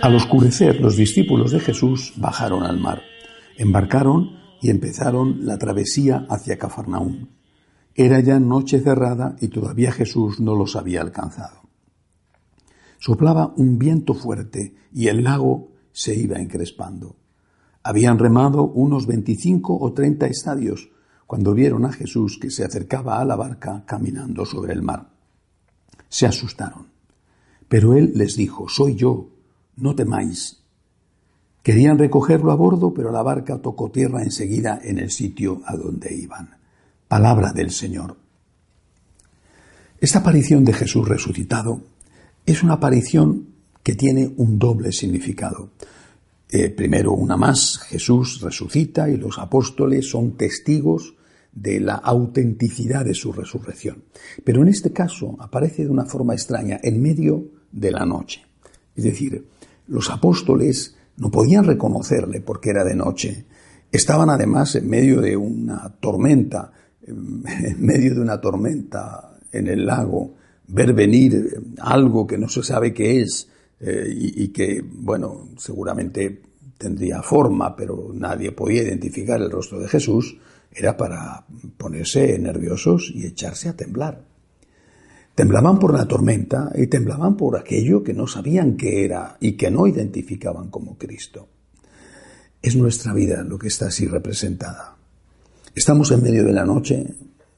Al oscurecer, los discípulos de Jesús bajaron al mar, embarcaron y empezaron la travesía hacia Cafarnaúm. Era ya noche cerrada y todavía Jesús no los había alcanzado. Soplaba un viento fuerte y el lago se iba encrespando. Habían remado unos 25 o 30 estadios cuando vieron a Jesús que se acercaba a la barca caminando sobre el mar. Se asustaron. Pero él les dijo, soy yo, no temáis. Querían recogerlo a bordo, pero la barca tocó tierra enseguida en el sitio a donde iban. Palabra del Señor. Esta aparición de Jesús resucitado es una aparición que tiene un doble significado. Eh, primero, una más, Jesús resucita y los apóstoles son testigos de la autenticidad de su resurrección. Pero en este caso aparece de una forma extraña, en medio de la noche. Es decir, los apóstoles no podían reconocerle porque era de noche. Estaban además en medio de una tormenta, en medio de una tormenta en el lago, ver venir algo que no se sabe qué es eh, y, y que, bueno, seguramente tendría forma, pero nadie podía identificar el rostro de Jesús, era para ponerse nerviosos y echarse a temblar. Temblaban por la tormenta y temblaban por aquello que no sabían qué era y que no identificaban como Cristo. Es nuestra vida lo que está así representada. Estamos en medio de la noche,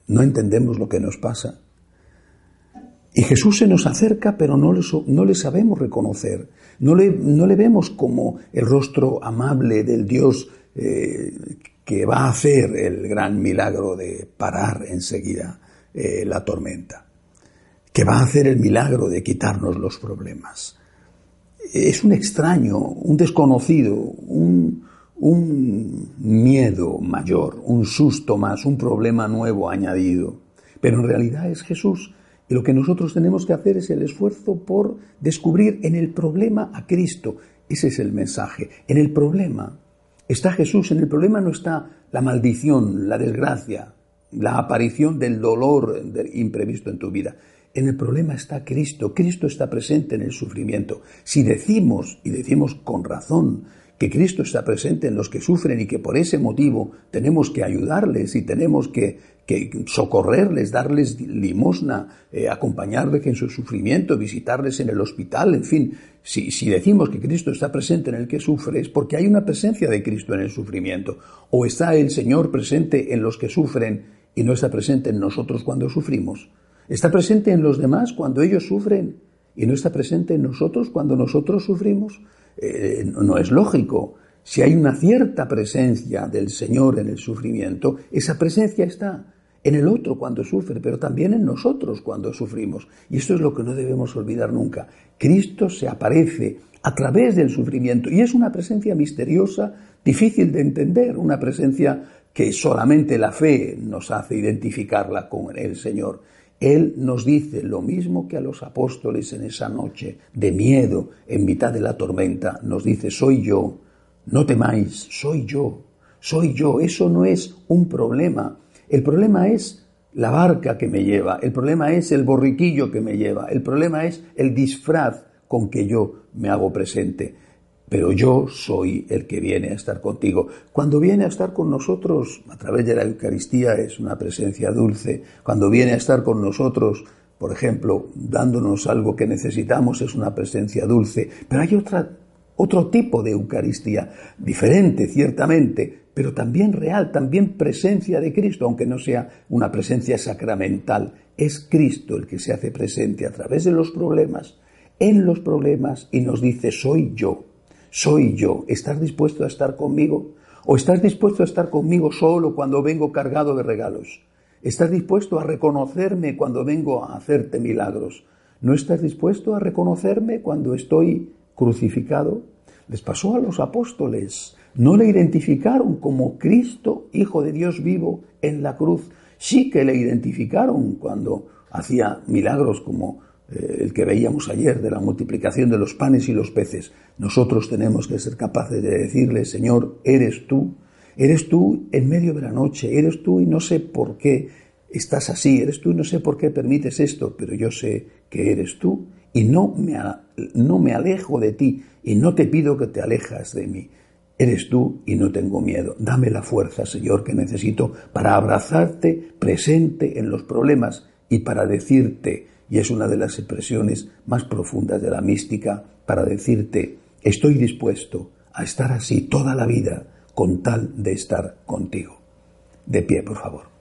no entendemos lo que nos pasa. Y Jesús se nos acerca, pero no le, sabemos reconocer. No le, vemos como el rostro amable del Dios eh, que va a hacer el gran milagro de parar enseguida eh, la tormenta, que va a hacer el milagro de quitarnos los problemas. Es un extraño, un desconocido, un miedo mayor, un susto más, un problema nuevo añadido. Pero en realidad es Jesús. Y lo que nosotros tenemos que hacer es el esfuerzo por descubrir en el problema a Cristo. Ese es el mensaje. En el problema está Jesús. En el problema no está la maldición, la desgracia, la aparición del dolor imprevisto en tu vida. En el problema está Cristo. Cristo está presente en el sufrimiento. Si decimos, y decimos con razón, que Cristo está presente en los que sufren y que por ese motivo tenemos que ayudarles y tenemos que, socorrerles, darles limosna, eh, acompañarles en su sufrimiento, visitarles en el hospital, en fin, si, si decimos que Cristo está presente en el que sufre es porque hay una presencia de Cristo en el sufrimiento, o está el Señor presente en los que sufren y no está presente en nosotros cuando sufrimos. Está presente en los demás cuando ellos sufren y no está presente en nosotros cuando nosotros sufrimos. Eh, no es lógico. Si hay una cierta presencia del Señor en el sufrimiento, esa presencia está en el otro cuando sufre, pero también en nosotros cuando sufrimos. Y esto es lo que no debemos olvidar nunca. Cristo se aparece a través del sufrimiento y es una presencia misteriosa, difícil de entender, una presencia que solamente la fe nos hace identificarla con el Señor. Él nos dice lo mismo que a los apóstoles en esa noche de miedo en mitad de la tormenta. Nos dice, soy yo, no temáis, soy yo, soy yo. Eso no es un problema. El problema es la barca que me lleva, el problema es el borriquillo que me lleva, el problema es el disfraz con que yo me hago presente pero yo soy el que viene a estar contigo. Cuando viene a estar con nosotros a través de la Eucaristía es una presencia dulce. Cuando viene a estar con nosotros, por ejemplo, dándonos algo que necesitamos es una presencia dulce. Pero hay otro tipo de Eucaristía, diferente ciertamente, pero también real, también presencia de Cristo, aunque no sea una presencia sacramental. Es Cristo el que se hace presente a través de los problemas, en los problemas, y nos dice, soy yo soy yo. ¿Estás dispuesto a estar conmigo? ¿O estás dispuesto a estar conmigo solo cuando vengo cargado de regalos? ¿Estás dispuesto a reconocerme cuando vengo a hacerte milagros? ¿No estás dispuesto a reconocerme cuando estoy crucificado? Les pasó a los apóstoles. No le identificaron como Cristo, Hijo de Dios vivo, en la cruz. Sí que le identificaron cuando hacía milagros como el que veíamos ayer de la multiplicación de los panes y los peces. Nosotros tenemos que ser capaces de decirle, Señor, eres tú, eres tú en medio de la noche, eres tú y no sé por qué estás así, eres tú y no sé por qué permites esto, pero yo sé que eres tú y no me, no me alejo de ti y no te pido que te alejas de mí. Eres tú y no tengo miedo. Dame la fuerza, Señor, que necesito para abrazarte presente en los problemas y para decirte, y es una de las expresiones más profundas de la mística, para decirte, estoy dispuesto a estar así toda la vida con tal de estar contigo. De pie, por favor.